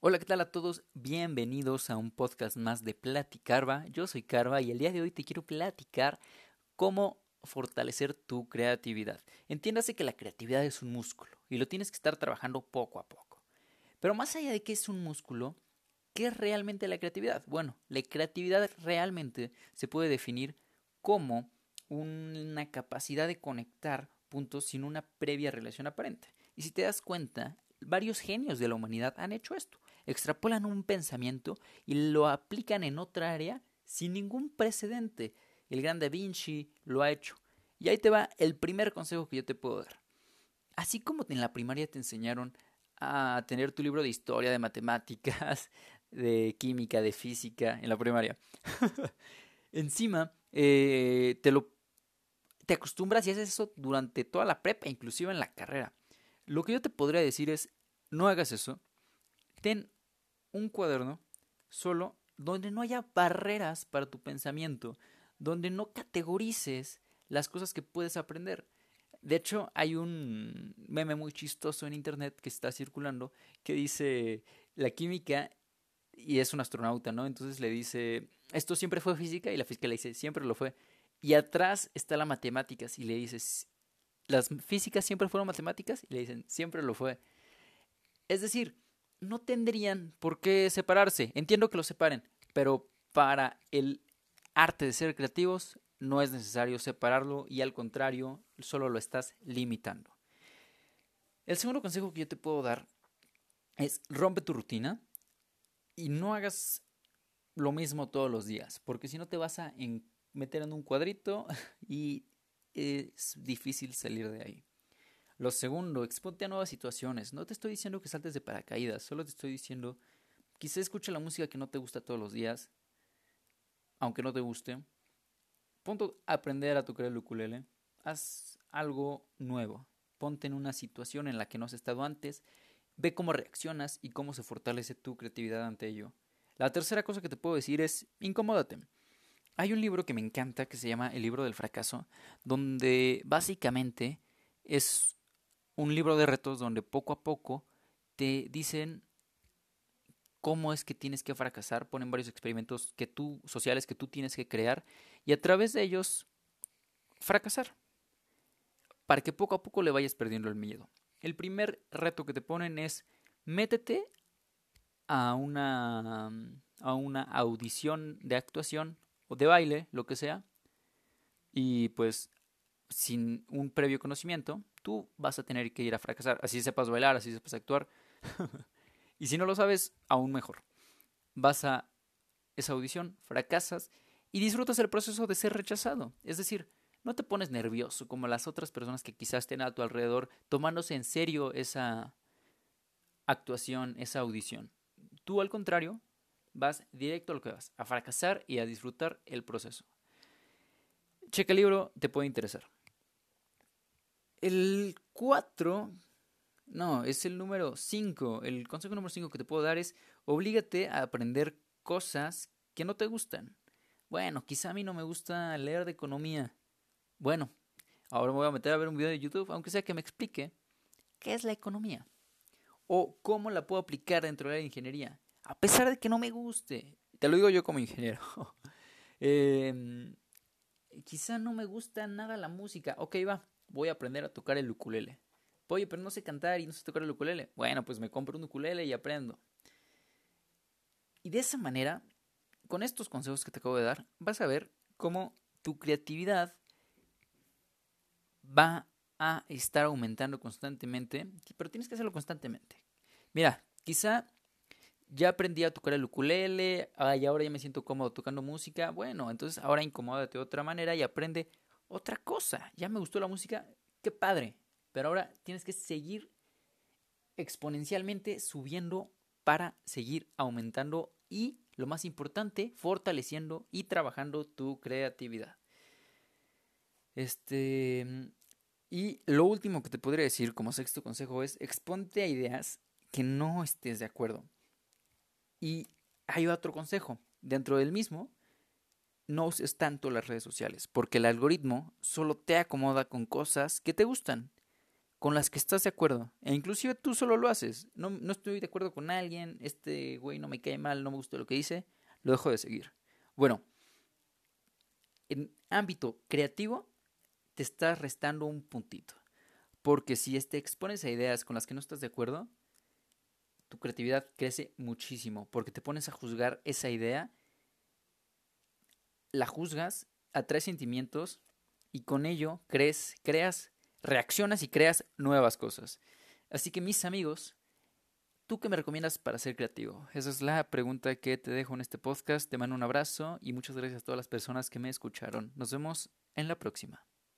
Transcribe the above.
Hola, ¿qué tal a todos? Bienvenidos a un podcast más de Platicarva. Yo soy Carva y el día de hoy te quiero platicar cómo fortalecer tu creatividad. Entiéndase que la creatividad es un músculo y lo tienes que estar trabajando poco a poco. Pero más allá de que es un músculo, ¿qué es realmente la creatividad? Bueno, la creatividad realmente se puede definir como una capacidad de conectar puntos sin una previa relación aparente. Y si te das cuenta, varios genios de la humanidad han hecho esto. Extrapolan un pensamiento y lo aplican en otra área sin ningún precedente. El gran Da Vinci lo ha hecho. Y ahí te va el primer consejo que yo te puedo dar. Así como en la primaria te enseñaron a tener tu libro de historia, de matemáticas, de química, de física en la primaria. Encima, eh, te lo te acostumbras y haces eso durante toda la prepa, inclusive en la carrera. Lo que yo te podría decir es, no hagas eso. Ten un cuaderno solo donde no haya barreras para tu pensamiento, donde no categorices las cosas que puedes aprender. De hecho, hay un meme muy chistoso en internet que está circulando que dice la química y es un astronauta, ¿no? Entonces le dice, esto siempre fue física y la física le dice, siempre lo fue. Y atrás está la matemáticas y le dices, las físicas siempre fueron matemáticas y le dicen, siempre lo fue. Es decir, no tendrían por qué separarse. Entiendo que lo separen, pero para el arte de ser creativos no es necesario separarlo y al contrario, solo lo estás limitando. El segundo consejo que yo te puedo dar es rompe tu rutina y no hagas lo mismo todos los días, porque si no te vas a meter en un cuadrito y es difícil salir de ahí. Lo segundo, exponte a nuevas situaciones. No te estoy diciendo que saltes de paracaídas, solo te estoy diciendo, quizá escucha la música que no te gusta todos los días, aunque no te guste. Ponte aprender a tocar el ukulele. Haz algo nuevo. Ponte en una situación en la que no has estado antes. Ve cómo reaccionas y cómo se fortalece tu creatividad ante ello. La tercera cosa que te puedo decir es incomódate. Hay un libro que me encanta que se llama El libro del fracaso, donde básicamente es un libro de retos donde poco a poco te dicen cómo es que tienes que fracasar, ponen varios experimentos que tú sociales que tú tienes que crear y a través de ellos fracasar para que poco a poco le vayas perdiendo el miedo. El primer reto que te ponen es métete a una a una audición de actuación o de baile, lo que sea, y pues sin un previo conocimiento, tú vas a tener que ir a fracasar. Así sepas bailar, así sepas actuar. y si no lo sabes, aún mejor. Vas a esa audición, fracasas y disfrutas el proceso de ser rechazado. Es decir, no te pones nervioso como las otras personas que quizás estén a tu alrededor tomándose en serio esa actuación, esa audición. Tú al contrario, vas directo a lo que vas, a fracasar y a disfrutar el proceso. Checa el libro, te puede interesar. El 4, no, es el número 5. El consejo número 5 que te puedo dar es oblígate a aprender cosas que no te gustan. Bueno, quizá a mí no me gusta leer de economía. Bueno, ahora me voy a meter a ver un video de YouTube, aunque sea que me explique qué es la economía o cómo la puedo aplicar dentro de la ingeniería a pesar de que no me guste, te lo digo yo como ingeniero, eh, quizá no me gusta nada la música, ok va, voy a aprender a tocar el ukulele. Oye, pero no sé cantar y no sé tocar el ukulele. Bueno, pues me compro un ukulele y aprendo. Y de esa manera, con estos consejos que te acabo de dar, vas a ver cómo tu creatividad va a estar aumentando constantemente, pero tienes que hacerlo constantemente. Mira, quizá ya aprendí a tocar el ukulele, ay, ahora ya me siento cómodo tocando música. Bueno, entonces ahora incomódate de otra manera y aprende otra cosa. Ya me gustó la música, qué padre. Pero ahora tienes que seguir exponencialmente subiendo para seguir aumentando y, lo más importante, fortaleciendo y trabajando tu creatividad. Este. Y lo último que te podría decir como sexto consejo es exponte a ideas que no estés de acuerdo. Y hay otro consejo. Dentro del mismo, no uses tanto las redes sociales, porque el algoritmo solo te acomoda con cosas que te gustan. con las que estás de acuerdo. E inclusive tú solo lo haces. No, no estoy de acuerdo con alguien, este güey no me cae mal, no me gusta lo que dice, lo dejo de seguir. Bueno, en ámbito creativo te estás restando un puntito. Porque si te expones a ideas con las que no estás de acuerdo, tu creatividad crece muchísimo. Porque te pones a juzgar esa idea, la juzgas, atraes sentimientos y con ello crees, creas, reaccionas y creas nuevas cosas. Así que mis amigos, ¿tú qué me recomiendas para ser creativo? Esa es la pregunta que te dejo en este podcast. Te mando un abrazo y muchas gracias a todas las personas que me escucharon. Nos vemos en la próxima.